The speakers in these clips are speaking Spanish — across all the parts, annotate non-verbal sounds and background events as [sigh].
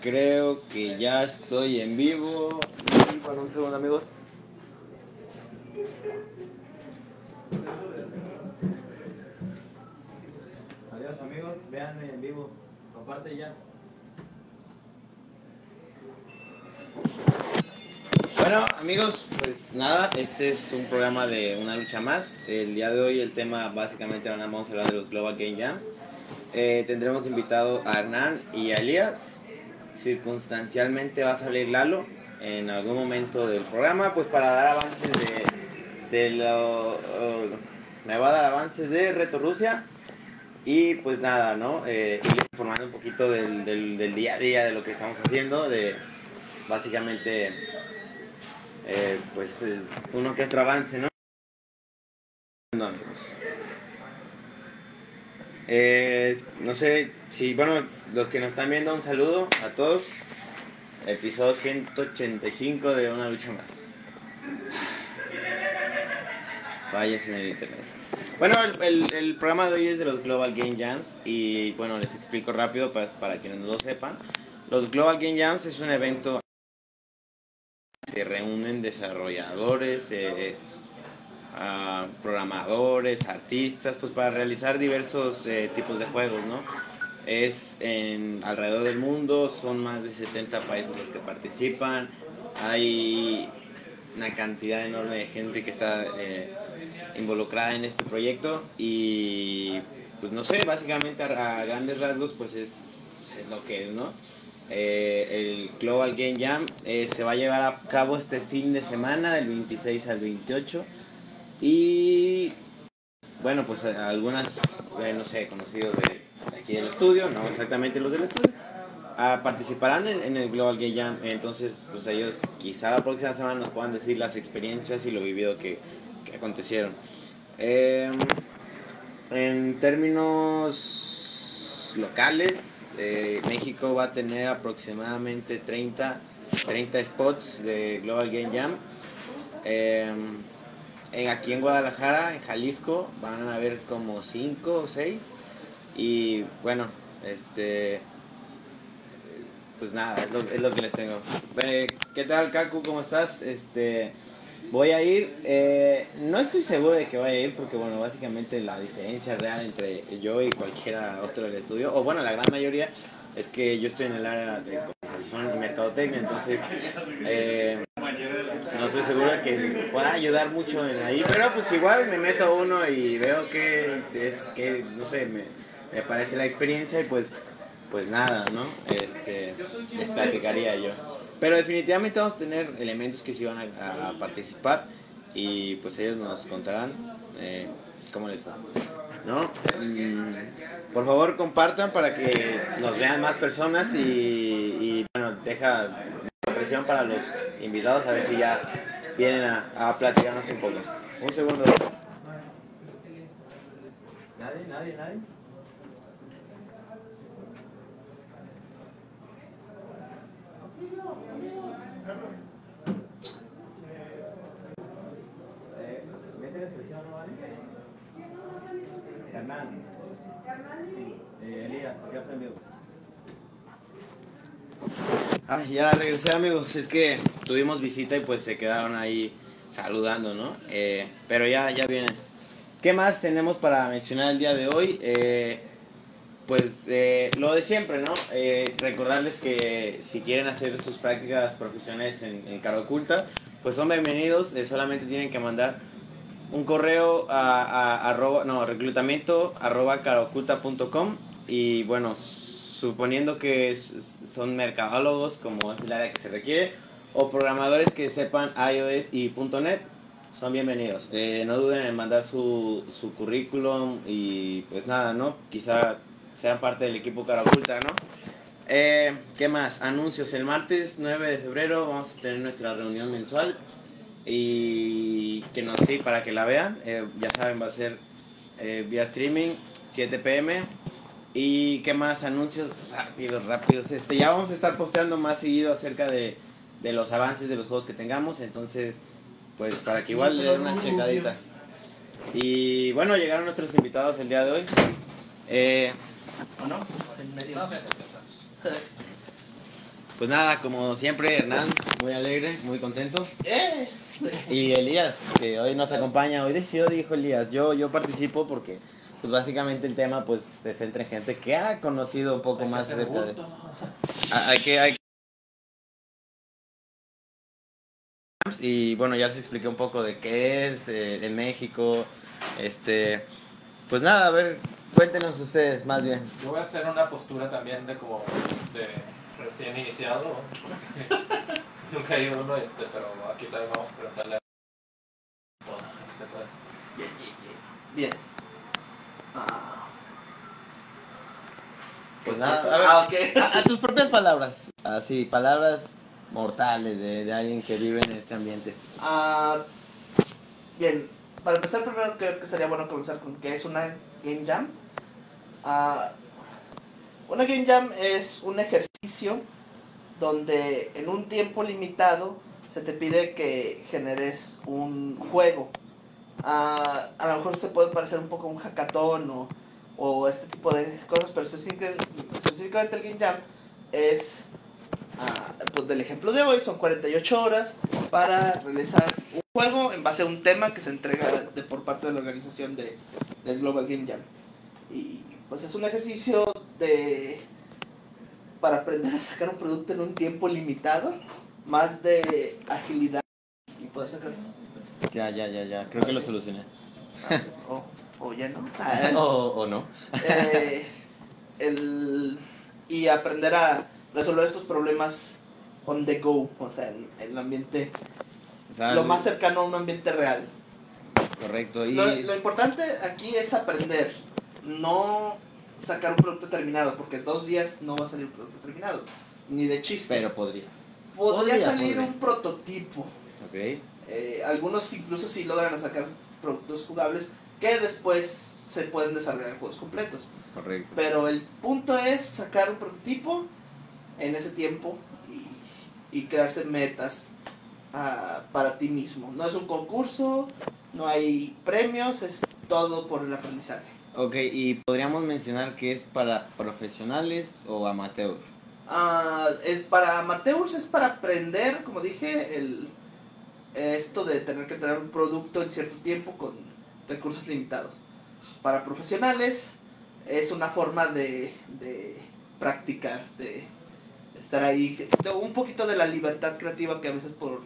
Creo que ya estoy en vivo. Para un segundo, amigos. Adiós, amigos. Véanme en vivo. Comparte ya. Bueno, amigos, pues nada, este es un programa de una lucha más. El día de hoy el tema básicamente vamos a hablar de los Global Game Jams. Eh, tendremos invitado a Hernán y a Elías. Circunstancialmente va a salir Lalo en algún momento del programa, pues para dar avances de, lo... me va a dar avances de Reto Rusia. Y pues nada, ¿no? Eh, informando un poquito del, del, del día a día, de lo que estamos haciendo, de básicamente eh, pues es uno que otro avance, ¿no? Eh, no sé si, bueno, los que nos están viendo, un saludo a todos. Episodio 185 de Una Lucha Más. Vaya en el internet. Bueno, el, el- programa de hoy es de los Global Game Jams y bueno, les explico rápido para, para quienes no lo sepan. Los Global Game Jams es un evento se reúnen desarrolladores, eh, ah, programadores, artistas, pues para realizar diversos eh, tipos de juegos, ¿no? Es en alrededor del mundo, son más de 70 países los que participan, hay una cantidad enorme de gente que está eh, involucrada en este proyecto y pues no sé, básicamente a, a grandes rasgos pues es, pues, es lo que es, ¿no? Eh, el Global Game Jam eh, se va a llevar a cabo este fin de semana, del 26 al 28. Y bueno, pues eh, algunas, eh, no sé, conocidos de aquí del estudio, no exactamente los del estudio, ah, participarán en, el Global Game Jam. Entonces, pues ellos quizá la próxima semana nos puedan decir las experiencias y lo vivido que, que acontecieron. Eh, en términos locales, eh, México va a tener aproximadamente 30, 30 spots de Global Game Jam. Eh, en, aquí en Guadalajara, en Jalisco, van a haber como 5 o 6. Y bueno, este. Pues nada, es lo, es lo que les tengo. ¿Qué tal, Kaku? ¿Cómo estás? Este. Voy a ir, eh, no estoy seguro de que vaya a ir porque, bueno, básicamente la diferencia real entre yo y cualquiera otro del estudio, o bueno, la gran mayoría, es que yo estoy en el área de comercialización y mercadotecnia, entonces eh, no estoy seguro de que pueda ayudar mucho en ahí, pero pues igual me meto uno y veo que es que, no sé, me, me parece la experiencia y pues, pues nada, ¿no? Este, les platicaría yo. Pero definitivamente vamos a tener elementos que sí van a, participar y pues ellos nos contarán eh, cómo les va. ¿No? Mm, por favor compartan para que nos vean más personas y, y, bueno, deja presión para los invitados a ver si ya vienen a, a platicarnos un poco. Un segundo. ¿Nadie? ¿Nadie? ¿Nadie? Eh, ¿no vale? Hernán. Eh, Elías, ya está en vivo. Ah, ya regresé amigos, es que tuvimos visita y pues se quedaron ahí saludando, ¿no? Eh, pero ya, ya vienen. ¿Qué más tenemos para mencionar el día de hoy? Eh, pues eh, lo de siempre, ¿no? Eh, recordarles que si quieren hacer sus prácticas profesionales en, en Cara Oculta, pues son bienvenidos, eh, solamente tienen que mandar un correo a, a- arroba, no, reclutamiento arroba caraoculta.com y bueno, suponiendo que son mercadólogos, como es el área que se requiere, o programadores que sepan iOS y .NET, son bienvenidos. Eh, no duden en mandar su, su currículum y pues nada, ¿no? Quizá sean parte del equipo cara oculta, ¿no? Eh, ¿Qué más? Anuncios. El martes 9 de febrero vamos a tener nuestra reunión mensual y que nos sí, para que la vean. Eh, ya saben, va a ser vía streaming, 7 pm. ¿Y qué más? Anuncios rápidos, rápidos. Este, ya vamos a estar posteando más seguido acerca de, de los avances de los juegos que tengamos. Entonces, pues para que igual le den una checadita. Y bueno, llegaron nuestros invitados el día de hoy. Eh, ¿O no? En medio. [laughs] Pues nada, como siempre, Hernán, muy alegre, muy contento. ¡Eh! Y Elías, que hoy nos acompaña, hoy decidió, dijo Elías, yo, yo participo porque pues básicamente el tema pues se centra en gente que ha conocido un poco Hay que más acerca de... Hay que, hay Y bueno, ya les expliqué un poco de qué es eh, en México. Este, pues nada, a ver, cuéntenos ustedes más bien. Yo voy a hacer una postura también de como de recién iniciado. [laughs] Nunca hay uno, este, pero aquí también vamos a preguntarle a. Bien, bien, bien. Bien. Ah. Pues ¿Qué nada, pasó? a ver. Ah, ok. A, a tus propias palabras, así, palabras mortales de, de alguien que vive en este ambiente. Ah, bien, para empezar primero creo que sería bueno comenzar con qué es una Game Jam. Ah, una Game Jam es un ejercicio donde en un tiempo limitado se te pide que generes un juego. Ah, a lo mejor se puede parecer un poco un hackathon o, o este tipo de cosas, pero específic- específicamente el Game Jam es, ah, pues del ejemplo de hoy, son 48 horas para realizar un juego en base a un tema que se entrega de, por parte de la organización de, del Global Game Jam. Y pues es un ejercicio de para aprender a sacar un producto en un tiempo limitado, más de agilidad y poder sacar Ya, ya, ya, ya, creo que lo solucioné. o, o ya no. [laughs] o, o no. Eh, el, y aprender a resolver estos problemas on the go, o sea, en el ambiente, O sea, lo más cercano a un ambiente real. correcto. Y, Lo, lo importante aquí es aprender, no sacar un producto terminado, porque en dos días no va a salir un producto terminado, ni de chiste. pero podría. podría, podría, salir podría. un prototipo. Ok. Eh, algunos incluso sí logran sacar productos jugables que después se pueden desarrollar en juegos completos. Correcto. Pero el punto es sacar un prototipo en ese tiempo y, y crearse metas ah, para ti mismo. No es un concurso, no hay premios, es todo por el aprendizaje. Ok, y podríamos mencionar que es para profesionales o amateur. Ah, el- para amateurs es para aprender, como dije, el, esto de tener que tener un producto en cierto tiempo con recursos limitados. Para profesionales es una forma de, de practicar, de estar ahí, de un poquito de la libertad creativa que a veces por,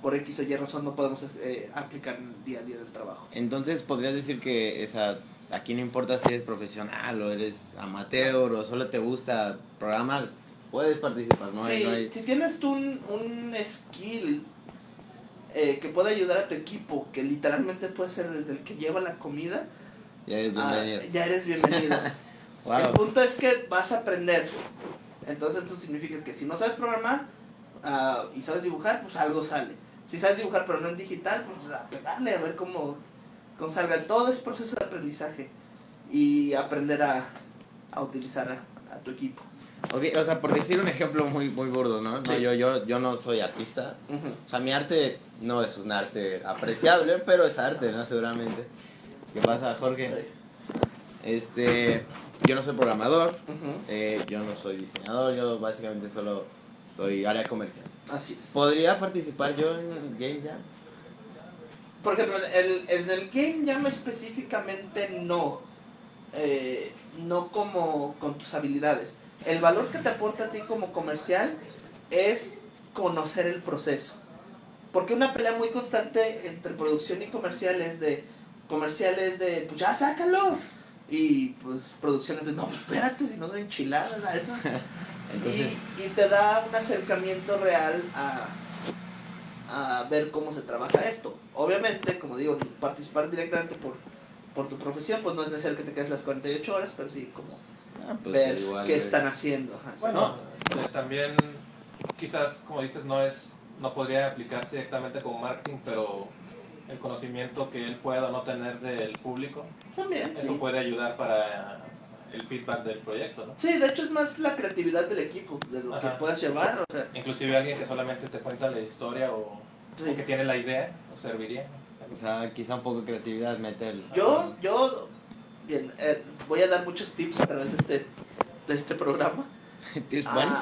por X o Y razón no podemos eh, aplicar en el día a día del trabajo. Entonces, podrías decir que esa, aquí no importa si eres profesional o eres amateur o solo te gusta programar, puedes participar, ¿no? hay- Sí, no hay- si tienes tú un, un skill eh, que puede ayudar a tu equipo, que literalmente puede ser desde el que lleva la comida, ya eres a- bienvenido. ya eres bienvenido. [laughs] Wow. El punto es que vas a aprender. Entonces esto significa que si no sabes programar ah, y sabes dibujar, pues algo sale. Si sabes dibujar pero no en digital, pues a pegarle a ver cómo, cómo salga. Todo es proceso de aprendizaje y aprender a, a utilizar a, a tu equipo. Ok, o sea, por decir un ejemplo muy, muy burdo, ¿no? No, Sí. yo, yo, yo no soy artista. O sea, mi arte no es un arte apreciable, pero es arte, ¿no? Seguramente. ¿Qué pasa, Jorge? Este, yo no soy programador, eh, yo no soy diseñador, yo básicamente solo soy área comercial. Así es. ¿Podría participar yo en el Game Jam? Por ejemplo, el, en el Game Jam específicamente no. Eh, no como con tus habilidades. El valor que te aporta a ti como comercial es conocer el proceso. Porque una pelea muy constante entre producción y comercial es de comerciales de pues ya sácalo. Y pues producciones de no, pues espérate, si no son enchiladas. la [laughs] neta". Entonces, y, y te da un acercamiento real a, a ver cómo se trabaja esto. Obviamente, como digo, participar directamente por, por tu profesión, pues no es necesario que te quedes las 48 horas, pero sí como ah, pues ver igual, qué eh, están haciendo. Bueno, este, también quizás, como dices, no es no podría aplicarse directamente como marketing, pero el conocimiento que él pueda o no tener del público, También, eso sí. puede ayudar para el feedback del proyecto, ¿no? Sí, de hecho es más la creatividad del equipo, de lo que Ajá. puedas llevar. O sea, Inclusive alguien que solamente te cuenta la historia o, sí. o que tiene la idea, o serviría. O sea, quizá un poco de creatividad meterlo. Yo, yo, bien, eh, voy a dar muchos tips a través de este, de este programa. [laughs] ¿Tienes Ah, buenos?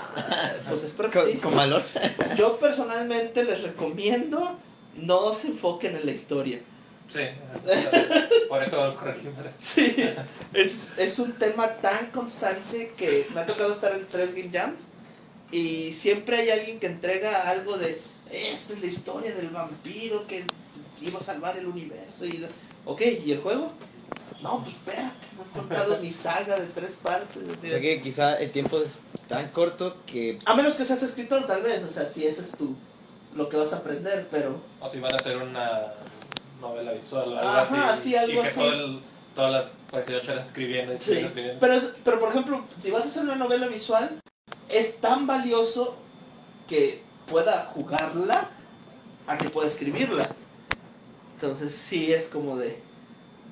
[laughs] pues espero que Con, sí. con valor. [laughs] Yo personalmente les recomiendo no se enfoquen en la historia. Sí, por eso corregimos. Sí, es, es un tema tan constante que me ha tocado estar en tres Game Jams y siempre hay alguien que entrega algo de esta es la historia del vampiro que iba a salvar el universo y ok, ¿y el juego? No, pues espérate, no he contado mi saga de tres partes. O sea que quizá el tiempo es tan corto que A menos que seas escritor tal vez, o sea, si ese es tu lo que vas a aprender, pero O si van a hacer una novela visual o algo Ajá, así. sí, algo y que así. todo el- todas las 48 horas escribiendo y Sí, escribiendo. pero, pero por ejemplo, si vas a hacer una novela visual, es tan valioso que pueda jugarla a que pueda escribirla. Entonces sí es como de...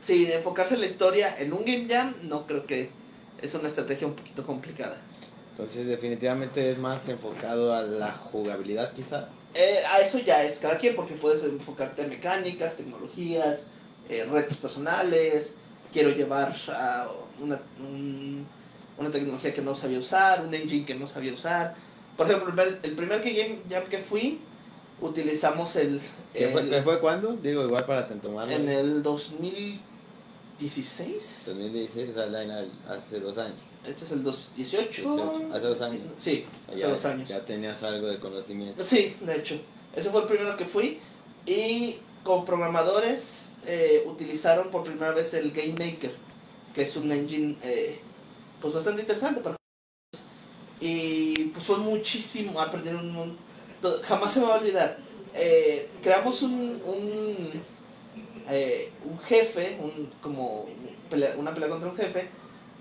Sí, de enfocarse en la historia en un game jam no creo que es una estrategia un poquito complicada. entonces definitivamente es más enfocado a la jugabilidad quizá. Eh, a eso ya es cada quien porque puedes enfocarte a mecánicas, tecnologías, eh, retos personales. Quiero llevar a una, un- una tecnología que no sabía usar, un engine que no sabía usar. Por ejemplo, el primer, game jam que fui, utilizamos el, ¿Qué fue, el- qué fue cuándo? Digo, igual para tomarlo. en el 2016. 2016, o sea, la- hace dos años. Este es el 2018. 18, hace dos años. Sí, hace ya, dos años. Ya tenías algo de conocimiento. Sí, de hecho. Ese fue el primero que fui. Y con programadores eh, utilizaron por primera vez el Game Maker, que es un engine eh, pues bastante interesante. Para... Y pues fue muchísimo, aprendieron un to- Jamás se me va a olvidar. Eh, creamos un, un, eh, un jefe, un, como pelea- una pelea contra un jefe,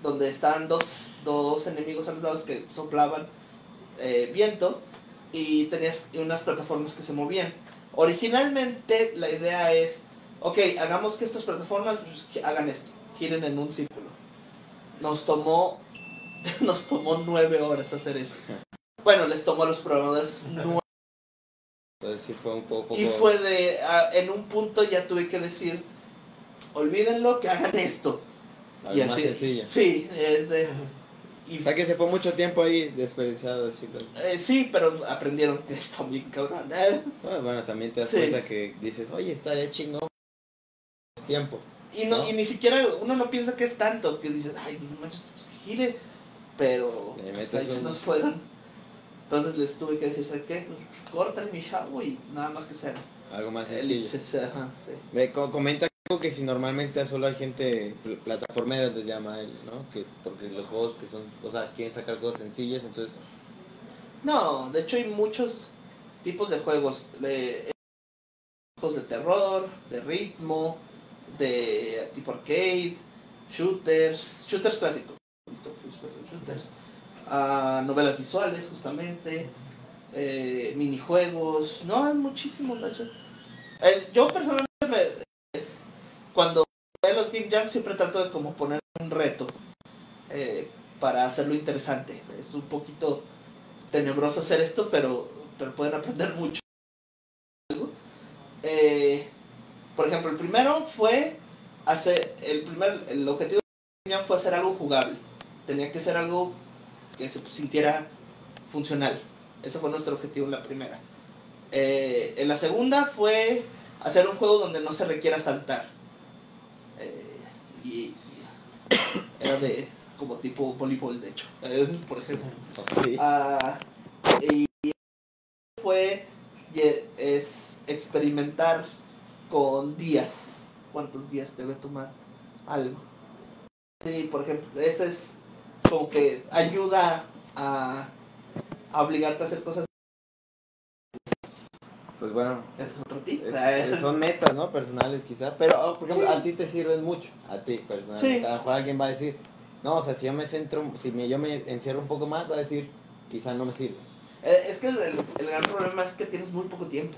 donde estaban dos, dos enemigos a los lados que soplaban eh, viento y tenías unas plataformas que se movían. Originalmente la idea es, ok, hagamos que estas plataformas pues, hagan esto, giren en un círculo. Nos tomó, [laughs] nos tomó nueve horas hacer eso. [laughs] Bueno, les tomó a los programadores nueve. Entonces sí fue un poco... Y fue de, ah, en un punto ya tuve que decir, olvídenlo, que hagan esto. algo y más así, sencillo. sí, es de, y O sea que se fue mucho tiempo ahí desperdiciado. Así, pues. eh, sí, pero aprendieron que está bien cabrón. eh. Bueno, bueno, también te das Sí. cuenta que dices, oye, estaría chingón tiempo. Y, no, ¿No? y ni siquiera uno no piensa que es tanto, que dices, ay, no manches, pues, gire. Pero Le pues, ahí se nos fueron. Entonces les tuve que decir, ¿sabes qué? Pues, mi chavo y nada más que sean Algo más sencillo. Ajá, sí. Co- comenta algo que si normalmente solo hay gente pl- plataformera les llama él, ¿no? Que porque los juegos que son, o sea, quieren sacar cosas sencillas, entonces No, de hecho hay muchos tipos de juegos. De, juegos de terror, de ritmo, de tipo arcade, shooters, shooters clásicos. Listo, first person shooters. Novelas visuales, justamente. eh, minijuegos. No, hay muchísimos. yo personalmente, me- cuando a los Game Jam, siempre trato de como poner un reto eh, para hacerlo interesante. Es un poquito tenebroso hacer esto, pero, pero pueden aprender mucho. Eh, por ejemplo, el primero fue hacer, el primer, el objetivo fue hacer algo jugable. Tenía que ser algo que se sintiera funcional. Ese fue nuestro objetivo en la primera. Eh, en la segunda fue hacer un juego donde no se requiera saltar. Eh, y, era de como tipo voleibol, de hecho, eh, por ejemplo. Ah, y fue es experimentar con días. ¿Cuántos días debe tomar algo? Sí, por ejemplo, ese es como que ayuda a, a obligarte a hacer cosas. Pues bueno, Es otro tip. es- es- son metas, ¿no? Personales quizá, pero por ejemplo, Sí. a ti te sirven mucho, a ti personalmente. Sí. A lo mejor alguien va a decir, no, o sea, si yo me centro, si me, yo me encierro un poco más, va a decir, quizá no me sirve. Eh, Es que el, el- el gran problema es que tienes muy poco tiempo.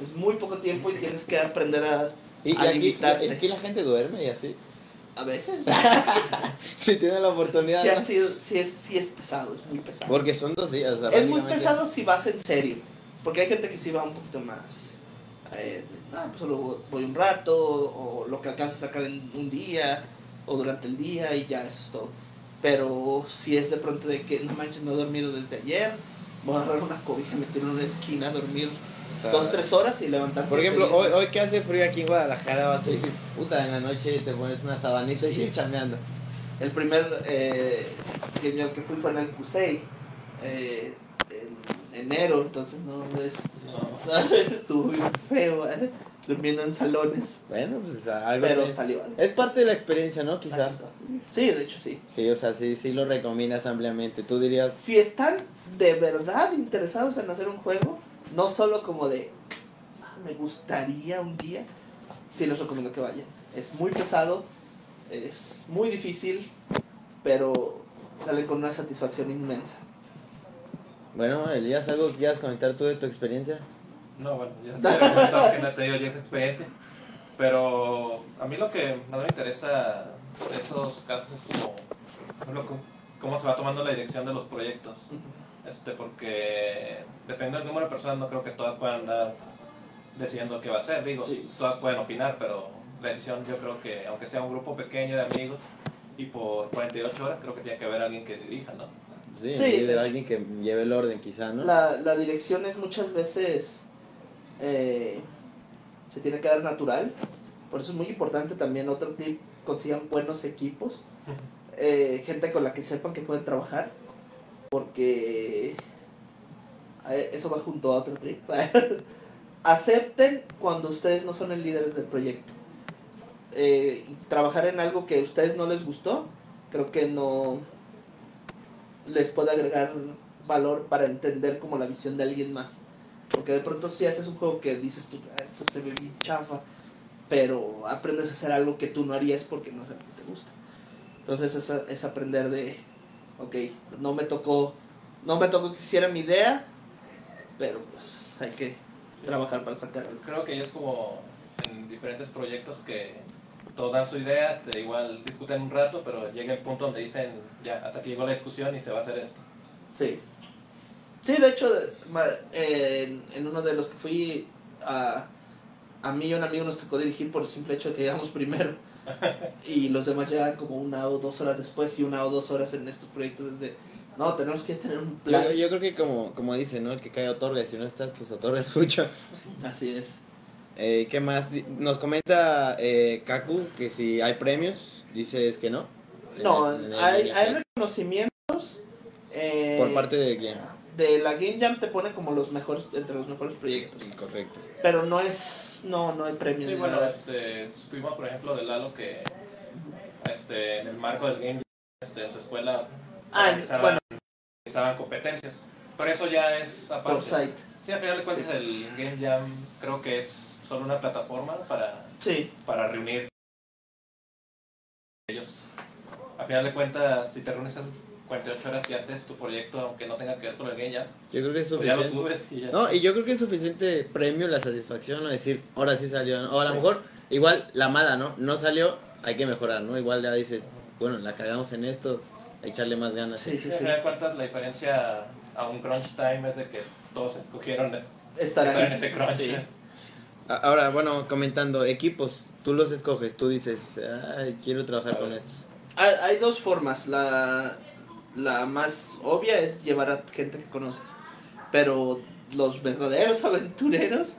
Es muy poco tiempo y tienes que aprender a, Y, y a aquí, y aquí la gente duerme y así. A veces. [laughs] [laughs] Si tiene la oportunidad. sí es, sí es pesado, es muy pesado. Porque son dos días. o sea, Es muy pesado si vas en serio. Porque hay gente que sí va un poquito más. eh, ah, pues solo voy un rato, o lo que alcanza a sacar en un día, o durante el día, y ya, eso es todo. Pero si es de pronto de que no manches, no he dormido desde ayer, voy a agarrar una cobija, meter en una esquina, dormir O sea, dos, tres horas y levantar. Por ejemplo, hoy, hoy que hace frío aquí en Guadalajara, vas a decir, puta, en la noche te pones una sabanita y sigues chambeando. El primer eh, que fui fue en el Cusey, eh, en enero, entonces no, es- No. [laughs] estuvo bien feo, eh, durmiendo en salones, Bueno, pues algo. pero que- salió algo. Es parte de la experiencia, ¿no? Quizás. Sí, de hecho sí. Sí, o sea, sí, sí lo recomiendas ampliamente. Tú dirías, Si están de verdad interesados en hacer un juego, no solo como de "Ah, me gustaría un día, sí les recomiendo que vayan. Es muy pesado, es muy difícil, pero salen con una satisfacción inmensa. bueno, Elías, ¿algo que quieras comentar tú de tu experiencia? No, bueno, ya te había comentado que no he tenido yo esa experiencia. Pero a mí lo que más me interesa de esos casos es como, por ejemplo, cómo- cómo se va tomando la dirección de los proyectos. Este, porque depende del número de personas, no creo que todas puedan andar decidiendo qué va a ser. Digo, Sí. todas pueden opinar, pero la decisión yo creo que, aunque sea un grupo pequeño de amigos y por 48 horas, creo que tiene que haber alguien que dirija, ¿no? Sí, Sí, hecho. alguien que lleve el orden, quizá, ¿no? La, la dirección es muchas veces eh, se tiene que dar natural, por eso es muy importante también otro tip, consigan buenos equipos, eh, gente con la que sepan que pueden trabajar, porque eh, eso va junto a otro trip. [laughs] Acepten cuando ustedes no son el líder del proyecto. Eh, trabajar en algo que a ustedes no les gustó, creo que no les puede agregar valor para entender como la visión de alguien más. Porque de pronto si haces un juego que dices tú, "Ah, esto se ve bien chafa, pero aprendes a hacer algo que tú no harías porque no te gusta. Entonces es, es aprender de, ok, no me tocó, no me tocó que hiciera mi idea, pero pues hay que trabajar para sacarlo. Creo que es como en diferentes proyectos que todos dan su idea, este, igual discuten un rato, pero llega el punto donde dicen, ya, hasta que llegó la discusión y se va a hacer esto. Sí. Sí, de hecho, en, en uno de los que fui, a, a mí y a un amigo nos tocó dirigir por el simple hecho de que llegamos primero. Y los demás llegan como una o dos horas después y una o dos horas en estos proyectos desde, no, tenemos que tener un plan. Yo, yo creo que como, como dice, ¿no? El que cae otorga, si no estás, pues otorgas mucho. Así es. Eh, ¿Qué más? Nos comenta eh, Kaku que si hay premios, dices que no. No, En el- en el hay, Game hay Jam. reconocimientos. Eh, ¿Por parte de quién? de la Game Jam te pone como los mejores, entre los mejores proyectos. Correcto. Pero no es, no, no hay premios. Sí, bueno, nada. este, estuvimos, por ejemplo, de Lalo que este, en el marco del game, este, en su escuela Ah, organizaban, bueno. organizaban competencias. Pero eso ya es aparte. Por site. Sí, al final de cuentas el Game Jam creo que es solo una plataforma para, Sí. para reunir ellos. Al final de cuentas, si te reúnes esas 48 horas y haces tu proyecto, aunque no tenga que ver con el Game Jam, Yo creo que es pues ya lo suficiente. subes y ya. No, y yo creo que es suficiente premio la satisfacción, ¿no? Decir, ahora sí salió, ¿no? O a lo Sí. mejor, igual, la mala, ¿no? No salió, hay que mejorar, ¿no? Igual ya dices, bueno, la cagamos en esto, que echarle más ganas. Sí, sí, Sí, cuentas, la diferencia a un crunch time es de que todos escogieron es- Estar estar en ese crunch. Sí. A- Ahora, bueno, comentando, equipos, tú los escoges, tú dices, ay, quiero trabajar A con estos. Hay, hay dos formas. La, la más obvia es llevar a gente que conoces. Pero los verdaderos [laughs] aventureros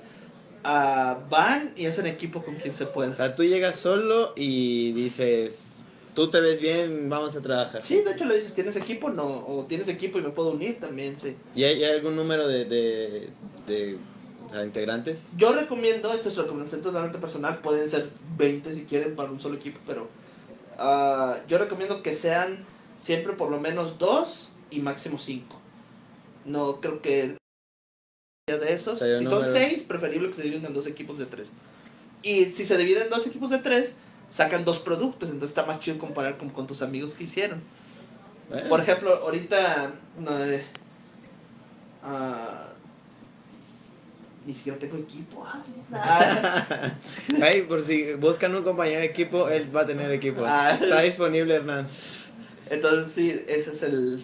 ah, van y hacen equipo con quien se O puede. sea, tú llegas solo y dices, tú te ves bien, vamos a trabajar. Sí, de hecho le dices, ¿tienes equipo? No. O tienes equipo y me puedo unir también, sí. ¿Y hay, hay algún número de, de, de o sea, integrantes? Yo recomiendo, esto es recomendación totalmente personal, pueden ser 20 si quieren para un solo equipo, pero ah, yo recomiendo que sean siempre por lo menos dos y máximo cinco. No creo que de esos. Si son seis, preferible que se dividan en dos equipos de tres. Y si se dividen en dos equipos de tres, sacan dos productos, entonces está más chido comparar con, con tus amigos que hicieron. Bueno, Por ejemplo, ahorita. no, eh, ah, ni siquiera tengo equipo. ah. [laughs] Ay, por si buscan un compañero de equipo, él va a tener equipo. Ah. Está disponible, Hernán. Entonces, sí, ese es el.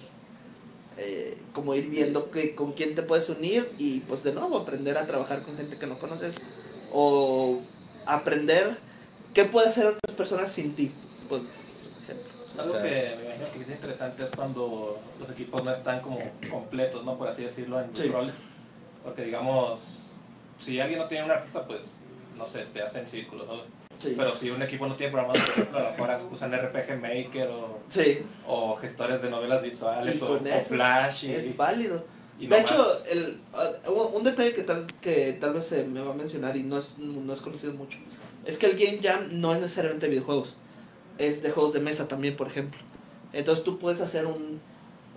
eh, como ir viendo que, con quién te puedes unir y, pues, de nuevo, aprender a trabajar con gente que no conoces. O aprender qué puede hacer otras personas sin ti. Pues, por ejemplo. Algo sea- que me imagino que es interesante es cuando los equipos no están como completos, ¿no? Por así decirlo, en Sí. roles. Porque digamos, si alguien no tiene un artista, pues, no sé, te hacen círculos, ¿no? Sí. Pero si un equipo no tiene programado, por ejemplo, a lo mejor usan RPG Maker o, Sí, o gestores de novelas visuales Y o, con o Flash. Y, es válido. y De nomás- hecho, el, uh, un- detalle que tal, que tal vez se me va a mencionar y no es, no es conocido mucho, es que el Game Jam no es necesariamente de videojuegos, es de juegos de mesa también, por ejemplo. Entonces tú puedes hacer un...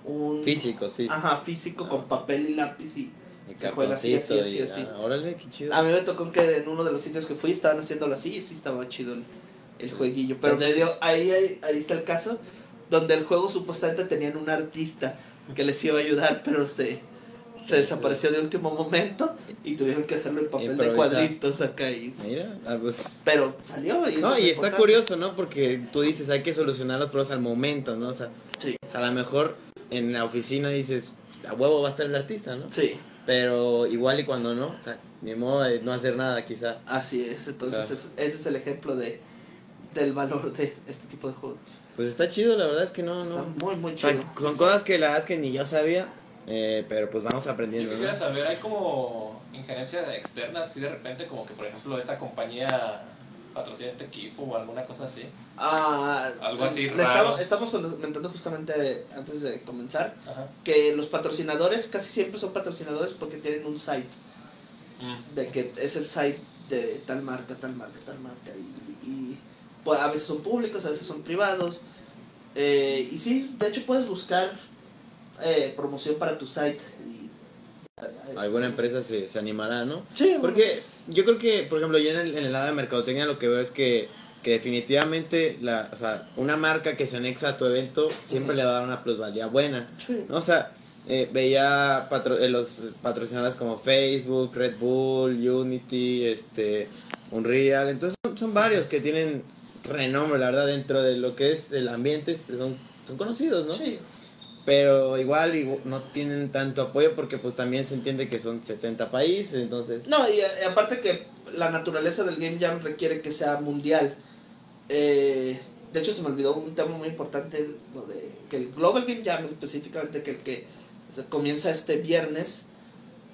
un Físicos, físicos. Ajá, físico con papel y lápiz y... Así, cartoncito así, y... así, así. ah, órale, qué chido. A mí me tocó que en uno de los sitios que fui estaban haciéndolo así y sí estaba chido el, el jueguillo. Pero me dio, ahí, ahí, ahí está el caso donde el juego supuestamente tenían un artista que les iba a ayudar, pero se, se desapareció de último momento y tuvieron que hacerlo en papel de cuadritos acá. Y, Mira, ah, pues... pero salió y, No, y está importante. curioso, ¿no? Porque tú dices, hay que solucionar los problemas al momento, ¿no? O sea, Sí, o sea, a lo mejor en la oficina dices, a huevo va a estar el artista, ¿no? sí, Pero igual y cuando no, o sea, ni modo de no hacer nada quizá. así es. Entonces Claro. es- ese es el ejemplo de del valor de este tipo de juegos. Pues está chido, la verdad es que no, Está no. muy, muy O sea, chido. son cosas que la verdad es que ni yo sabía, eh, pero pues vamos Yo aprendiendo, quisiera ¿no? saber, hay como injerencias externas, así de repente, como que por ejemplo esta compañía patrocina este equipo o alguna cosa así. Ah, Algo así raro. Estamos, estamos comentando justamente antes de comenzar Ajá. que los patrocinadores casi siempre son patrocinadores porque tienen un site Mm. de que es el site de tal marca, tal marca, tal marca y, y, pues, a veces son públicos, a veces son privados Eh, y sí, de hecho puedes buscar eh, promoción para tu site y Alguna empresa se, se animará, ¿no? Sí, Porque yo creo que, por ejemplo, yo en el, en el lado de mercadotecnia lo que veo es que, que definitivamente la, o sea, una marca que se anexa a tu evento siempre le va a dar una plusvalía buena. sí. ¿no? O sea, eh, veía patro- eh, los patrocinadores como Facebook, Red Bull, Unity, este, Unreal. Entonces son, son varios que tienen renombre, la verdad, dentro de lo que es el ambiente, son, son conocidos, ¿no? Sí. Pero igual, igu- no tienen tanto apoyo porque pues también se entiende que son 70 países, entonces... No, y, y aparte que la naturaleza del Game Jam requiere que sea mundial. Eh, de hecho, se me olvidó un tema muy importante, lo de que el Global Game Jam específicamente, que el que se comienza este viernes,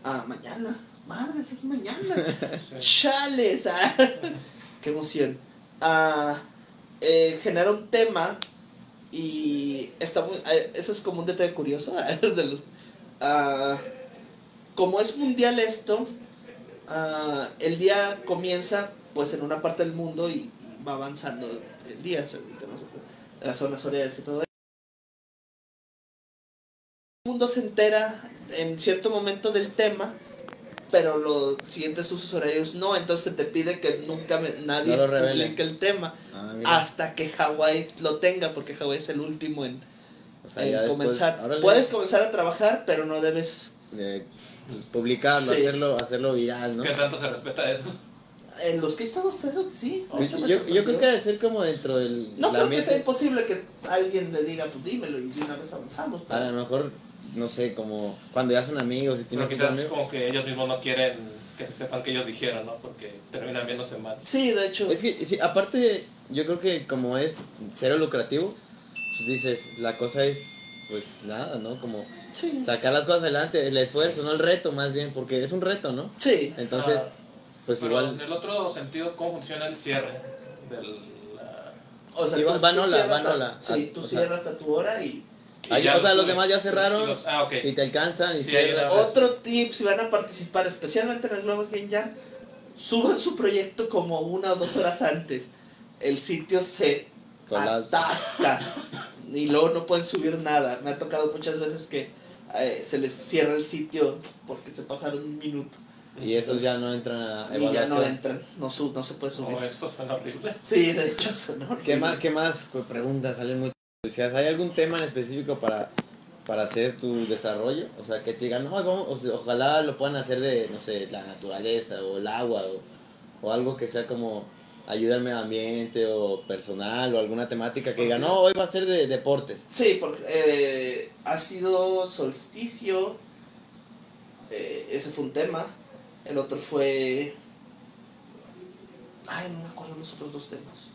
a mañana, madres, es mañana. [laughs] ¡Chales! [laughs] ah, ¡Qué emoción! Ah, eh, genera un tema y está muy, eh, eso es como un detalle curioso. [laughs] ah, como es mundial esto, ah, el día comienza pues en una parte del mundo y, va avanzando el día, las zonas horarias y todo eso. El mundo se entera en cierto momento del tema, pero los siguientes usos horarios no, entonces te pide que nunca me- nadie No publique el tema Ah, hasta que Hawái lo tenga, porque Hawái es el último en, O sea, en ya después, comenzar. Puedes comenzar a trabajar, pero no debes eh, pues, publicarlo, Sí. hacerlo, hacerlo viral, ¿no? ¿Qué tanto se respeta eso? En los que he estado hasta eso, sí. de Yo, yo- creo que debe ser como dentro del No la creo que sea imposible que alguien le diga, pues dímelo y de una vez avanzamos. pero- A lo mejor, no sé, como cuando ya son amigos y Pero tienes quizás amigos. como que ellos mismos no quieren que se sepan que ellos dijeron, ¿no? Porque terminan viéndose mal. Sí, de hecho. Es que, sí, aparte, yo creo que como es cero lucrativo, pues dices, la cosa es, pues nada, ¿no? Como sí. sacar las cosas adelante, el esfuerzo, no el reto, más bien, porque es un reto, ¿no? Sí. Entonces, Ah, pues Pero en igual. el otro sentido, ¿cómo funciona el cierre del... la- O sea, Sí, tú- van tú van a- hola. Sí, tú cierras a tu hora y. y Ahí, ya o sea, los demás ya cerraron los- ah, y te alcanzan y Sí, cierras. Otro tip, si van a participar, especialmente en el Global Game Jam, suban su proyecto como una o dos horas antes. El sitio se Colapsa. atasca y luego no pueden subir nada. Me ha tocado muchas veces que eh, se les cierra el sitio porque se pasaron un minuto Y esos ya no entran a y ya evaluación. no entran, no, sub, no se puede subir. No, esto suena horrible. Sí, de hecho son horribles. ¿Qué más, qué más pues, preguntas salen muchas? Curiosidades? ¿Hay algún tema en específico para, para hacer tu desarrollo? O sea, que te digan, no, vamos, ojalá lo puedan hacer de, no sé, la naturaleza o el agua o, o algo que sea como ayuda al medio ambiente o personal o alguna temática que digan, no, hoy va a ser de deportes. Sí, porque eh, ha sido solsticio, eh, ese fue un tema. El otro fue... Ay, no me acuerdo los otros dos temas.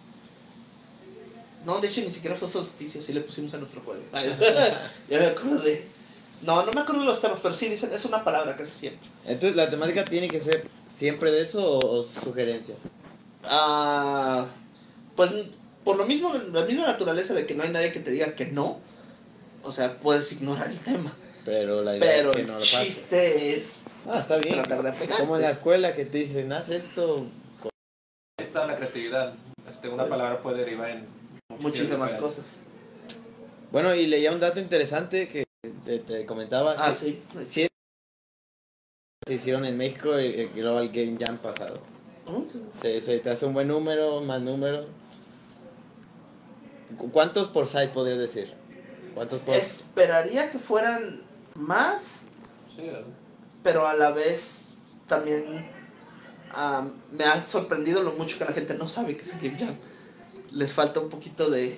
No, de hecho ni siquiera fue solsticio, sí le pusimos a nuestro juego. [laughs] ya me acordé. No, no me acuerdo de los temas, pero sí dicen, es una palabra casi siempre. Entonces, ¿la temática tiene que ser siempre de eso o, o sugerencia? Ah, pues por lo mismo, la misma naturaleza de que no hay nadie que te diga que no, o sea, puedes ignorar el tema. Pero la idea Pero es que el no lo pase. chiste es Ah, está bien. tratar de aplicar. Como en la escuela que te dicen, haz esto. Ahí está la creatividad. Este, una palabra puede derivar en muchísimas cosas. Bueno, y leía un dato interesante que te, te comentaba. Ah, Sí, sí. sí, se hicieron en México el, el Global Game Jam pasado. Se, se te hace un buen número, más número. ¿Cu- ¿Cuántos por site podrías decir? ¿Cuántos por...? Esperaría que fueran más, Sí, pero a la vez también ah, me ha sorprendido lo mucho que la gente no sabe que es el Game Jam. Les falta un poquito de,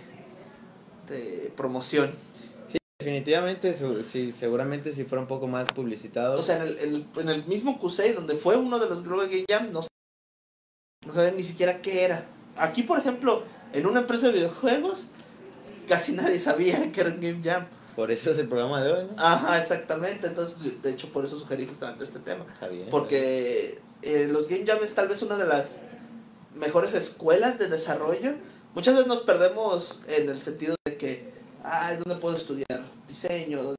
de promoción. Definitivamente, su- sí, seguramente si fuera un poco más publicitado. O sea, en el, en el- en el mismo QC, donde fue uno de los Global Game Jam, no, no sabían ni siquiera qué era. Aquí, por ejemplo, en una empresa de videojuegos, casi nadie sabía que era un Game Jam. por eso es el programa de hoy, ¿no? Ajá, exactamente. Entonces, de- de hecho, por eso sugerí justamente este tema. Está bien. Porque eh, los Game Jam es tal vez una de las mejores escuelas de desarrollo. Muchas veces nos perdemos en el sentido de que, ay, ¿dónde puedo estudiar diseño? ¿Dónde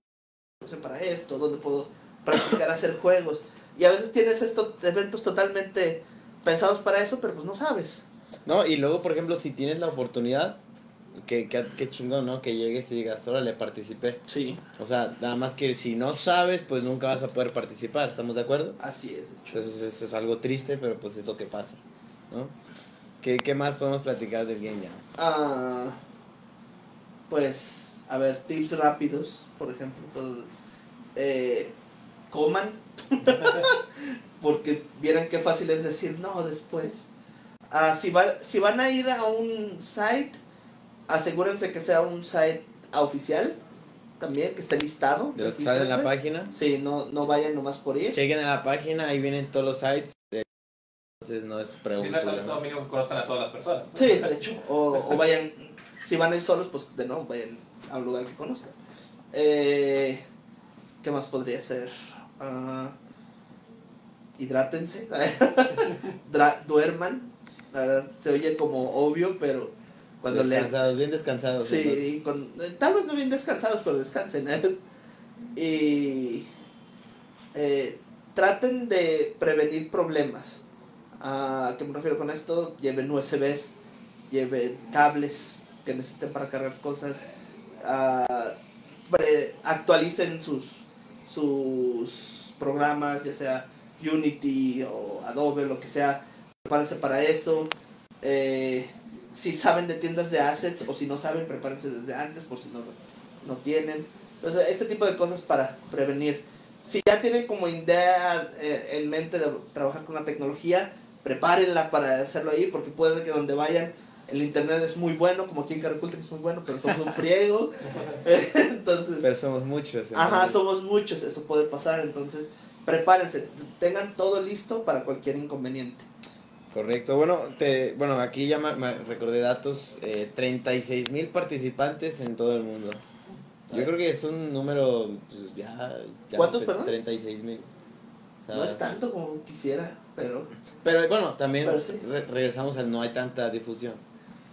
puedo hacer para esto? ¿Dónde puedo practicar hacer juegos? Y a veces tienes estos eventos totalmente pensados para eso, pero pues no sabes. No, y luego, por ejemplo, si tienes la oportunidad, que, que, que chingón, ¿no? Que llegues y digas, órale, participé. Sí, O sea, nada más que si no sabes, pues nunca vas a poder participar, ¿estamos de acuerdo? así es, de hecho. Entonces es, es algo triste, pero pues es lo que pasa, ¿no? ¿Qué, qué más podemos platicar del Game Jam? Ah, pues, a ver, tips rápidos, por ejemplo, pues, eh, coman, [laughs] porque vieran qué fácil es decir no después. Ah, si, va- si van a ir a un site, asegúrense que sea un site oficial, también, que esté listado. De lo que sale en la página. Sí, no, no vayan nomás por ir. Chequen en la página, ahí vienen todos los sites. Entonces no es Si no pregunta. es estado mínimo que conozcan a todas las personas. Sí, de hecho. O, o vayan, si van a ir solos, pues de nuevo vayan a un lugar que conozcan. Eh, ¿Qué más podría ser? Ah, hidrátense. [laughs] Duerman. La verdad, se oye como obvio, pero cuando le... Descansados, bien descansados. ¿no? Sí, con- eh, tal vez no bien descansados, pero descansen. ¿eh? Y eh, traten de prevenir problemas. ¿A qué me refiero con esto? Lleven USBs, lleven cables que necesiten para cargar cosas. pre- actualicen sus, sus programas, ya sea Unity o Adobe, lo que sea. Prepárense para esto. Eh, si saben de tiendas de assets o si no saben, prepárense desde antes por si no, no tienen. Entonces, este tipo de cosas para prevenir. Si ya tienen como idea eh, en mente de trabajar con la tecnología, prepárenla para hacerlo ahí, porque puede que donde vayan el internet es muy bueno, como aquí en Caraculta que es muy bueno, pero somos un friego. [laughs] entonces, Pero somos muchos. ajá, entonces- somos muchos, eso puede pasar. Entonces, prepárense, tengan todo listo para cualquier inconveniente. Correcto. Bueno, te, bueno aquí ya me, me recordé datos. Eh, 36 mil participantes en todo el mundo. Yo creo que es un número pues, ya... ya ¿Cuántos, respe- perdón? 36 mil. O sea, No es tanto como quisiera, pero Pero bueno, también Pero sí. re- regresamos al no hay tanta difusión.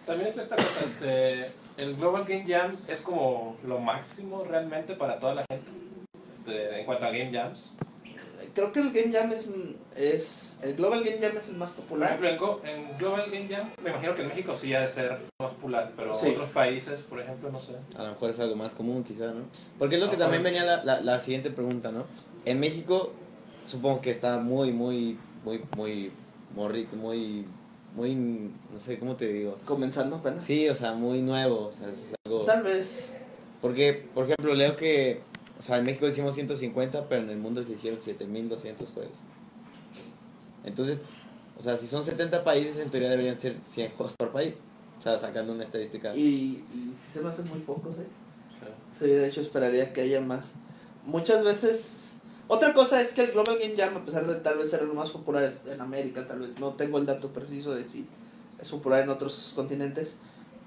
También es esta cosa, este, el Global Game Jam es como lo máximo realmente para toda la gente. Este, en cuanto a Game Jams. creo que el Game Jam es, es el Global Game Jam es el más Por popular. ejemplo, en, Global Game Jam, me imagino que en México sí ha de ser más popular, pero Sí. otros países, por ejemplo, no sé. A lo mejor es algo más común, quizá, ¿no? Porque es lo que Ajá. también venía la, la, la siguiente pregunta, ¿no? En México, supongo que está muy, muy, muy, muy morrito, muy, muy, no sé, ¿cómo te digo? Comenzando apenas. Sí, o sea, muy nuevo, o sea, es algo... Tal vez. Porque, por ejemplo, leo que, o sea, en México hicimos 150, pero en el mundo se hicieron 7200 juegos. Entonces, o sea, si son 70 países, en teoría deberían ser 100 juegos por país. O sea, sacando una estadística. Y, y se me hacen muy pocos, ¿eh? Sí. Sí, de hecho esperaría que haya más. Muchas veces... Otra cosa es que el Global Game Jam, a pesar de tal vez ser lo más popular en América, tal vez no tengo el dato preciso de si es popular en otros continentes,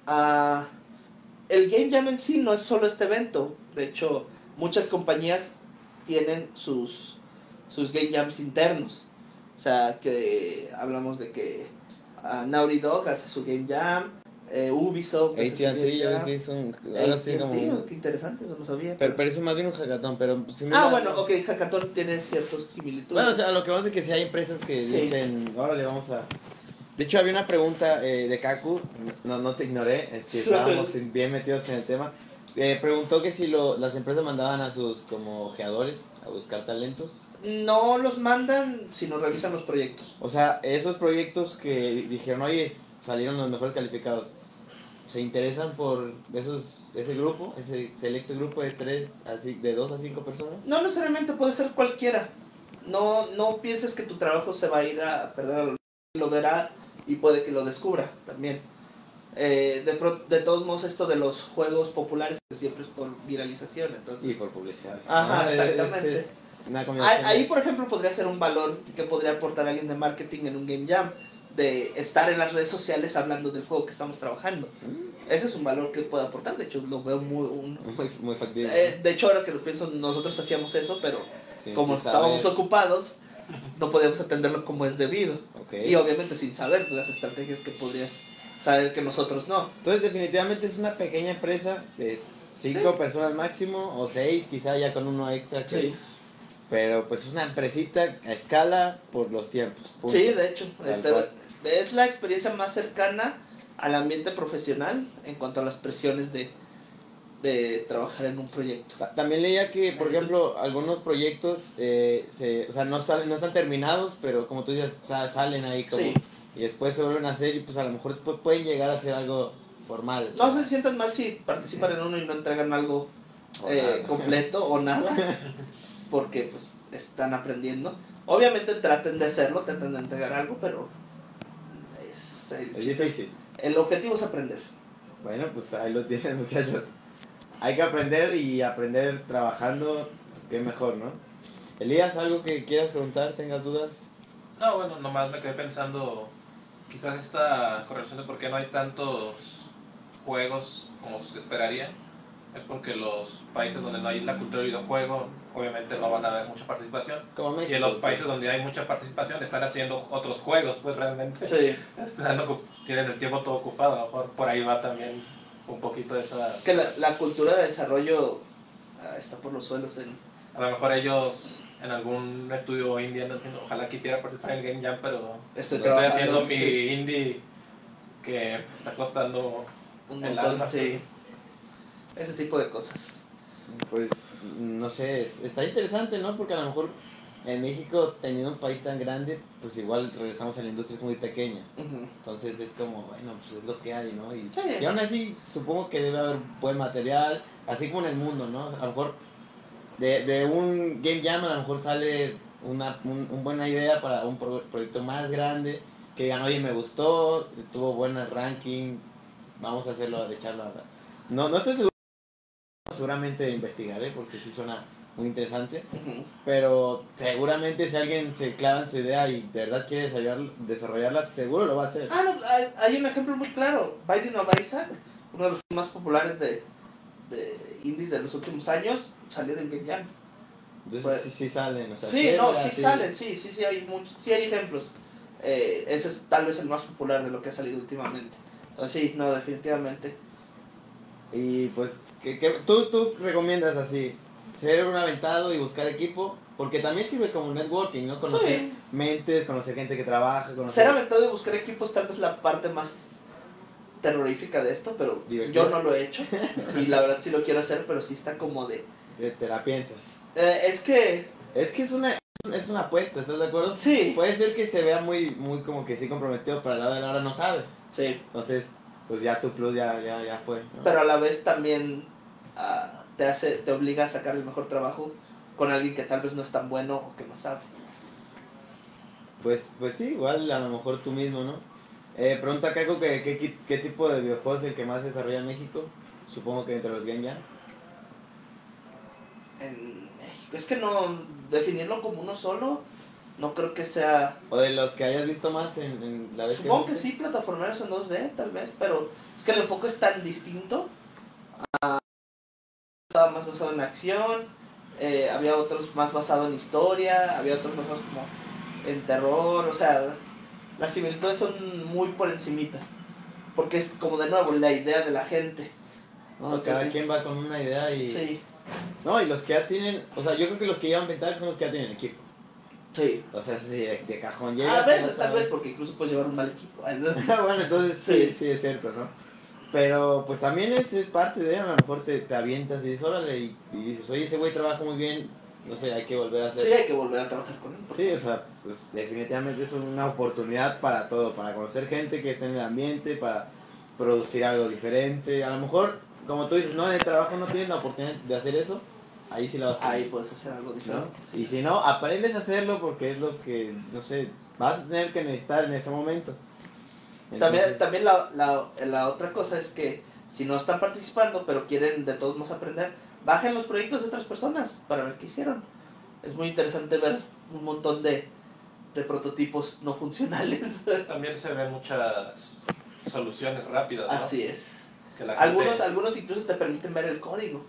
Ah, el Game Jam en sí no es solo este evento. De hecho, muchas compañías tienen sus, sus Game Jams internos. O sea, que hablamos de que ah, Naughty Dog hace su Game Jam, eh, Ubisoft AT&T Jam. que hizo un, así AT&T, como... qué interesante, eso no sabía. Pero, pero eso más bien un hackathon, pero... sí, ah, bueno, ok, Hackathon tiene ciertos similitudes. Bueno, o sea, lo que vamos es que si hay empresas que Sí. dicen, órale, vamos a... De hecho, había una pregunta eh, de Kaku, no, no te ignoré, este, Sí. estábamos en- bien metidos en el tema. Eh, preguntó que si lo, las empresas mandaban a sus como ojeadores a buscar talentos. No los mandan, sino revisan los proyectos. O sea, esos proyectos que dijeron, oye, salieron los mejores calificados, ¿se interesan por esos, ese grupo, ese selecto grupo de tres, así, de dos a cinco personas? No necesariamente puede ser cualquiera. No, no pienses que tu trabajo se va a ir a perder. Lo verá y puede que lo descubra también. Eh, de, pro- de todos modos, esto de los juegos populares siempre es por viralización. Entonces, Y por publicidad. Ajá, Ah, es- es- exactamente. es una ahí, ahí, por ejemplo, podría ser un valor que podría aportar alguien de marketing en un Game Jam. De estar en las redes sociales hablando del juego que estamos trabajando. Mm, Ese es un valor que puede aportar. De hecho, lo veo muy. un- Muy, muy factible. eh, de hecho, ahora que lo pienso, nosotros hacíamos eso, pero Sí, como sí estábamos ocupados, no podíamos atenderlo como es debido. Ok. Y obviamente sin saber las estrategias que podrías saber que nosotros no. Entonces, definitivamente es una pequeña empresa de cinco personas máximo, o seis, quizá ya con uno extra. que- Pero pues es una empresita a escala por los tiempos. punto. Sí, de hecho. Te- es la experiencia más cercana al ambiente profesional en cuanto a las presiones de, de trabajar en un proyecto. Ta- También leía que, por ejemplo, algunos proyectos eh, se, o sea, no, salen, no están terminados, pero como tú dices, salen ahí como... Sí. Y después se vuelven a hacer y pues a lo mejor después pueden llegar a ser algo formal. No se sientan mal si participan en uno y no entregan algo eh, completo o nada, [laughs] porque pues están aprendiendo. Obviamente traten de hacerlo, traten de entregar algo, pero es el, Es difícil. el objetivo es aprender. Bueno, pues ahí lo tienen [laughs] muchachos. Hay que aprender y aprender trabajando, pues qué mejor, ¿no? Elías, ¿algo que quieras preguntar? ¿Tengas dudas? No, bueno, nomás me quedé pensando, quizás esta correlación de por qué no hay tantos juegos como se esperaría, es porque los países donde no hay la cultura del videojuego, obviamente no van a haber mucha participación. Como Y en los países donde hay mucha participación están haciendo otros juegos, pues realmente Sí. [laughs] están tienen el tiempo todo ocupado, a lo mejor por ahí va también un poquito de esa... Que la, la cultura de desarrollo ah, está por los suelos en... A lo mejor ellos en algún estudio indie andan diciendo, ojalá quisiera participar en el Game Jam, pero Estoy haciendo mi sí. indie que está costando un el montón, alma. sí. Ese tipo de cosas. Pues, no sé, es- está interesante, ¿no? Porque a lo mejor en México, teniendo un país tan grande, pues igual regresamos a la industria es muy pequeña. Entonces es como, bueno, pues es lo que hay, ¿no? Y, Sí. y aún así, supongo que debe haber buen material, así como en el mundo, ¿no? A lo mejor de, de un Game Jam a lo mejor sale una un, un buena idea para un pro- proyecto más grande, que digan, oye, me gustó, tuvo buen ranking, vamos a hacerlo, de echarlo a... No, no estoy seguro, seguramente investigaré, porque sí suena muy interesante. Ujú. Pero seguramente si alguien se clava en su idea y de verdad quiere desarrollar- desarrollarla, seguro lo va a hacer. Ah, no, hay, hay un ejemplo muy claro. Biden of Isaac, uno de los más populares de, de indies de los últimos años, salió del Game Jam. Entonces pues- sí, sí salen. O sea, Sí, no, sí salen, sí, sí, sí hay, muchos, sí hay ejemplos. Eh, ese es tal vez el más popular de lo que ha salido últimamente. Entonces sí, no, definitivamente. Y pues, ¿tú, tú recomiendas así, ser un aventado y buscar equipo, porque también sirve como networking, ¿no? Conocer Sí. mentes, conocer gente que trabaja, conocer... Ser aventado y buscar equipos tal vez la parte más terrorífica de esto, pero Divertido. yo no lo he hecho. Y la verdad sí lo quiero hacer, pero sí está como de... Te, te la piensas. eh, es que, Es que es una, es una apuesta, ¿estás de acuerdo? sí, Puede ser que se vea muy, muy como que sí comprometido, pero a la hora de la hora no sabe. sí. Entonces, pues ya tu plus ya, ya, ya fue. ¿no? pero a la vez también ah, te hace te obliga a sacar el mejor trabajo con alguien que tal vez no es tan bueno o que no sabe Pues, pues sí, igual a lo mejor tú mismo, ¿no? Eh, pregunta Kako que qué, tipo de videojuegos es el que más se desarrolla en México. Supongo que entre los Game Jams. en México es que no definirlo como uno solo No creo que sea... O de los que hayas visto más en, en la vez Supongo que sí, plataformeros en 2D, tal vez, pero es que el enfoque es tan distinto. a- Estaba más basado en acción, eh, había otros más basado en historia, había otros más basados como en terror, o sea, las similitudes son muy por encimita. Porque es como de nuevo la idea de la gente. No, cada Sí. quien va con una idea y... Sí, No, y los que ya tienen... O sea, yo creo que los que llevan ventaja son los que ya tienen equipo. sí. O sea, sí, de, de cajón A llegas... veces, tal vez, porque incluso puedes llevar un mal equipo. [laughs] bueno, entonces sí, Sí. sí, es cierto, ¿no? Pero pues también es, es parte de, a lo mejor te, te avientas y dices, órale, y, y dices, oye, ese güey trabaja muy bien, no sé, hay que volver a hacer. Sí, hay que volver a trabajar con él. Sí, o sea, pues definitivamente es una oportunidad para todo, para conocer gente que esté en el ambiente, para producir algo diferente. A lo mejor, como tú dices, no, en el trabajo no tienes la oportunidad de hacer eso, ahí sí la vas a Ahí puedes hacer algo ¿no? diferente. sí. Y si no, aprendes a hacerlo porque es lo que, no sé, vas a tener que necesitar en ese momento. También, Entonces, también la, la, la otra cosa es que si no están participando, pero quieren de todos modos aprender, bajen los proyectos de otras personas para ver qué hicieron. Es muy interesante ver un montón de, de prototipos no funcionales. [laughs] También se ven muchas soluciones rápidas, ¿no? Así es. Que la gente- Algunos, algunos incluso te permiten ver el código.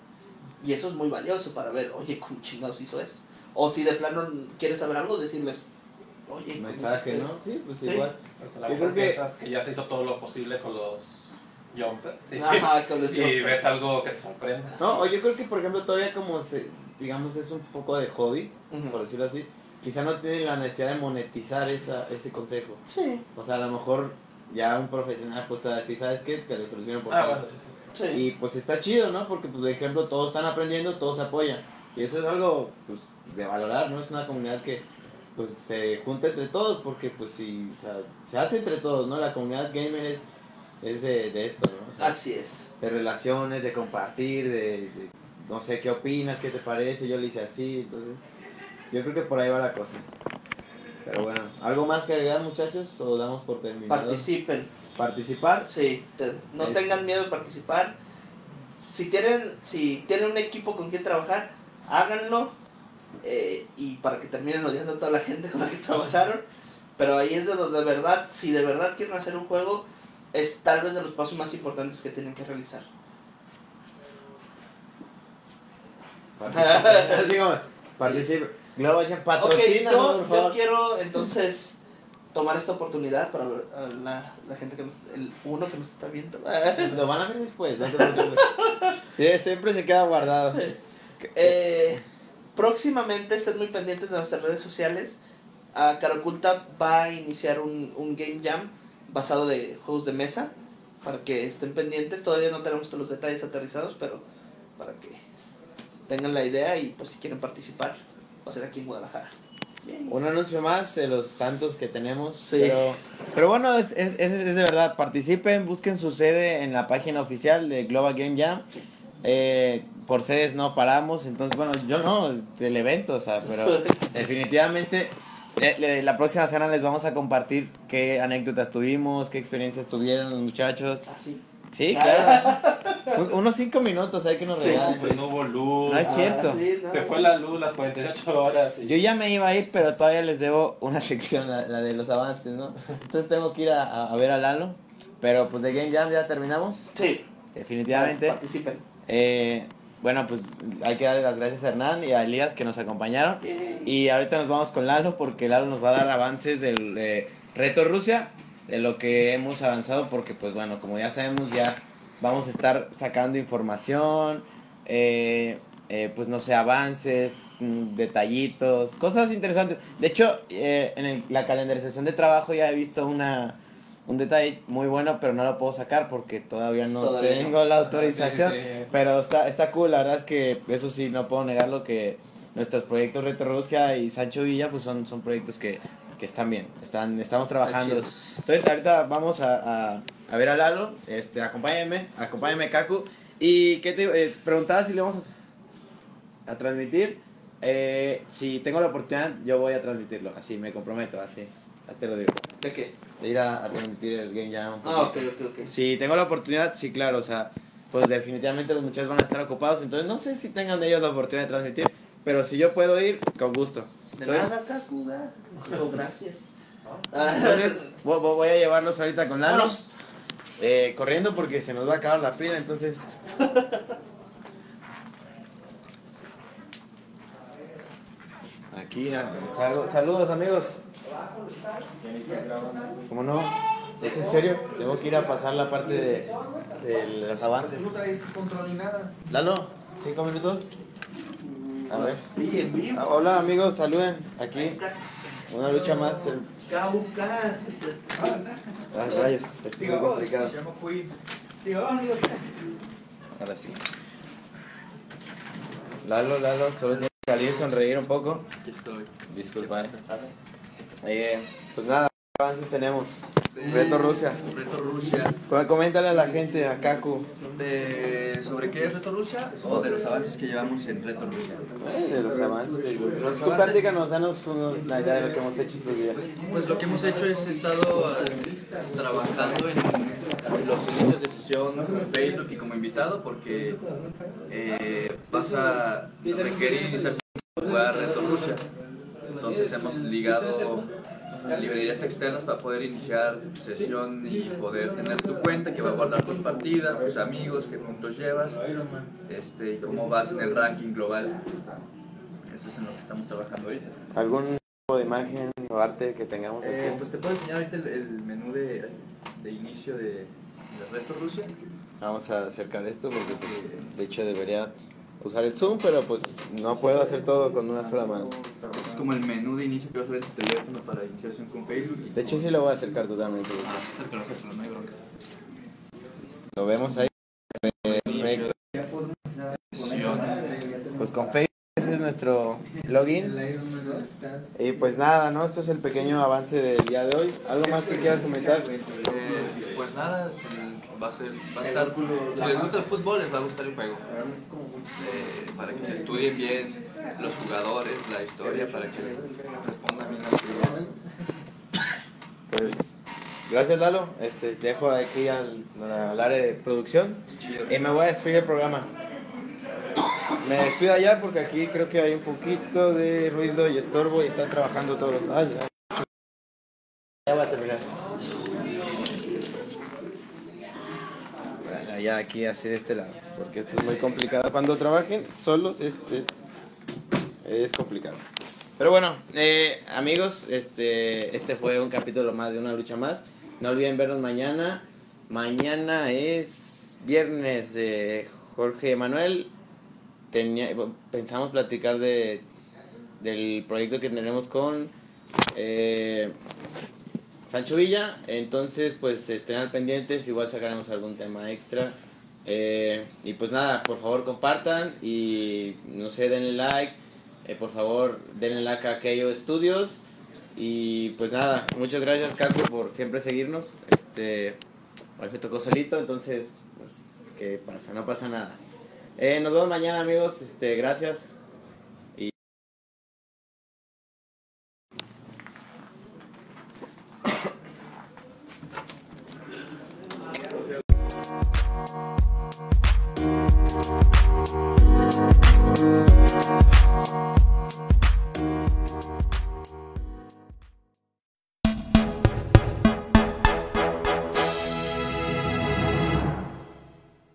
Y eso es muy valioso para ver, oye, ¿cómo chingados hizo eso? O si de plano quieres saber algo, decirles, oye, ¿cómo mensaje, hiciste ¿no? Sí, pues Sí. igual. La Yo creo que- que ya se hizo todo lo posible con los jumpers. ¿sí? Ajá, con los [laughs] y jumpers. ves algo que te sorprende. No, o yo creo que, por ejemplo, todavía como se, digamos, es un poco de hobby, Ujú. por decirlo así, quizá no tienen la necesidad de monetizar esa, ese consejo. Sí, O sea, a lo mejor ya un profesional pues te va a decir, ¿sabes qué? Te lo soluciono por Ah, tanto". bueno, sí, sí. sí. Y pues está chido, ¿no? Porque, pues, de ejemplo, todos están aprendiendo, todos se apoyan. Y eso es algo, pues, de valorar, ¿no? Es una comunidad que, pues, se junta entre todos, porque, pues, o sea, se hace entre todos, ¿no? La comunidad gamer es, es de, de esto, ¿no? O sea, Así es. de relaciones, de compartir, de, de, no sé qué opinas, qué te parece, yo le hice así, entonces yo creo que por ahí va la cosa. Pero bueno, ¿algo más que agregar muchachos o damos por terminado? Participen. Participar. Sí, te- no Es- tengan miedo de participar. Si tienen, si tienen un equipo con quien trabajar, háganlo. Eh, y para que terminen odiando a toda la gente con la que trabajaron. Pero ahí es de donde de verdad, si de verdad quieren hacer un juego, es tal vez de los pasos más importantes que tienen que realizar. Participa. [laughs] Participa. Patrocina, yo, quiero entonces tomar esta oportunidad para la, la gente que nos, el uno que nos está viendo. Lo van a ver después, no. [laughs] Sí, siempre se queda guardado. Eh, próximamente estén muy pendientes de nuestras redes sociales. A Cara Oculta va a iniciar un, un Game Jam basado de juegos de mesa. Para que estén pendientes. Todavía no tenemos todos los detalles aterrizados, pero para que tengan la idea y por si quieren participar, va a ser aquí en Guadalajara. Bien. Un anuncio más de los tantos que tenemos. Sí. Pero, pero bueno, es, es, es, es de verdad. Participen, busquen su sede en la página oficial de Global Game Jam. Eh, por sedes no paramos, entonces bueno, yo no, del evento, o sea, pero [laughs] definitivamente eh, le- la próxima semana les vamos a compartir qué anécdotas tuvimos, qué experiencias tuvieron los muchachos. Así. Sí, claro. Un- unos cinco minutos hay que nos Sí, regalen. sí, no hubo luz. No es cierto. Ah, sí, no. Se fue la luz las 48 horas. y- Yo ya me iba a ir, pero todavía les debo una [laughs] sección, la, la de los avances, ¿no? Entonces tengo que ir a, a- a ver a Lalo. Pero pues de Game Jam ya terminamos, Sí, definitivamente. participen. Eh, bueno, pues hay que darle las gracias a Hernán y a Elías que nos acompañaron. Y ahorita nos vamos con Lalo porque Lalo nos va a dar avances del eh, reto Rusia, de lo que hemos avanzado, porque pues bueno, como ya sabemos, ya vamos a estar sacando información, eh, eh, pues no sé, avances, mm, detallitos, cosas interesantes. De hecho, eh, en el- la calendarización de trabajo ya he visto una... Un detalle muy bueno, pero no lo puedo sacar porque todavía no Todavía no. tengo la autorización. Sí, sí, sí. Pero está, está cool, la verdad es que eso sí, no puedo negarlo que nuestros proyectos Retro Rusia y Sancho Villa pues son, son proyectos que, que están bien, están, estamos trabajando. Entonces ahorita vamos a, a, a ver a Lalo, este, acompáñenme, acompáñenme Kaku. Y que te eh, preguntaba si le vamos a, a transmitir. Eh, si tengo la oportunidad, yo voy a transmitirlo, así me comprometo, así, así te lo digo. ¿De qué? De ir a, a transmitir el Game Jam. Ah, ok, ok, ok. Si tengo la oportunidad, sí, claro, o sea, pues definitivamente los muchachos van a estar ocupados, entonces no sé si tengan ellos la oportunidad de transmitir, pero si yo puedo ir, con gusto. De Entonces- nada, Kaku. Digo, gracias. [laughs] Entonces, vo- vo- voy a llevarlos ahorita con Lalo. Eh, corriendo porque se nos va a acabar la pila, entonces. [laughs] Aquí, sal- saludos amigos. ¿Cómo no? ¿Es en serio? Tengo que ir a pasar la parte de, de los avances. No traes control ni nada. Lalo, cinco minutos. A ver. Ah, Hola amigos, saluden. Aquí, una lucha más. el- Cauca. Ah, rayos, es muy complicado. Queen. Ahora sí. Lalo, Lalo, solo tienes que salir, sonreír un poco. Aquí estoy. Disculpa. Eh, pues nada, ¿qué avances tenemos? Reto Rusia. Reto Rusia. Pues Coméntale a la gente, a Kaku, De, ¿Sobre qué es Reto Rusia? O de los avances que llevamos en Reto Rusia. eh, de los avances. Los Tú platícanos, danos unos, la idea de lo que hemos hecho estos días. Pues lo que hemos hecho es estado eh, trabajando en los inicios de sesión en Facebook y como invitado porque eh, vas a requerir iniciar jugar Reto Rusia. Entonces hemos ligado librerías externas para poder iniciar sesión y poder tener tu cuenta que va a guardar tus partidas, tus amigos, qué puntos llevas este, y cómo vas en el ranking global. Eso es en lo que estamos trabajando ahorita. ¿Algún tipo de imagen o arte que tengamos aquí? Eh, pues te puedo enseñar ahorita el, el menú de, de inicio de, de Reto Rusia. Vamos a acercar esto porque pues, de hecho debería usar el zoom, pero pues no puedo hacer todo con una sola mano. Es como el menú de inicio que vas a ver en tu teléfono para iniciación con Facebook. y De hecho con- sí lo voy a acercar totalmente. Ah, acércalo, acércalo, no hay bronca. Lo vemos ahí. Perfecto. Pues con Facebook ese es nuestro login. Y pues nada, ¿no? Esto es el pequeño avance del día de hoy. ¿Algo más que quieras comentar? Eh, pues nada, el- va a, ser, va a estar. Si les gusta el fútbol, les va a gustar el juego. Eh, para que se estudien bien los jugadores, la historia, para que respondan bien las preguntas. Pues gracias Lalo. Este, te dejo aquí al, al área de producción. Y me voy a despedir del programa. Me despido allá porque aquí creo que hay un poquito de ruido y estorbo y están trabajando todos. Ay, ay. Ya va a terminar. Ya aquí de este lado, porque esto es muy complicado. Cuando trabajen solos es, es, es complicado. Pero bueno, eh, amigos, este, este fue un capítulo más de una lucha más. No olviden vernos mañana. Mañana es viernes de Jorge Manuel. Tenía, pensamos platicar de, del proyecto que tenemos con eh, Sancho Villa. Entonces, pues estén al pendientes. Igual sacaremos algún tema extra. Eh, y pues nada, por favor compartan y no sé, denle like. Eh, por favor, denle like a Keio Studios. Y pues nada, muchas gracias, Caco, por siempre seguirnos. Este, hoy me tocó solito, entonces, pues, ¿qué pasa? No pasa nada. Eh, nos vemos mañana, amigos. Este, gracias.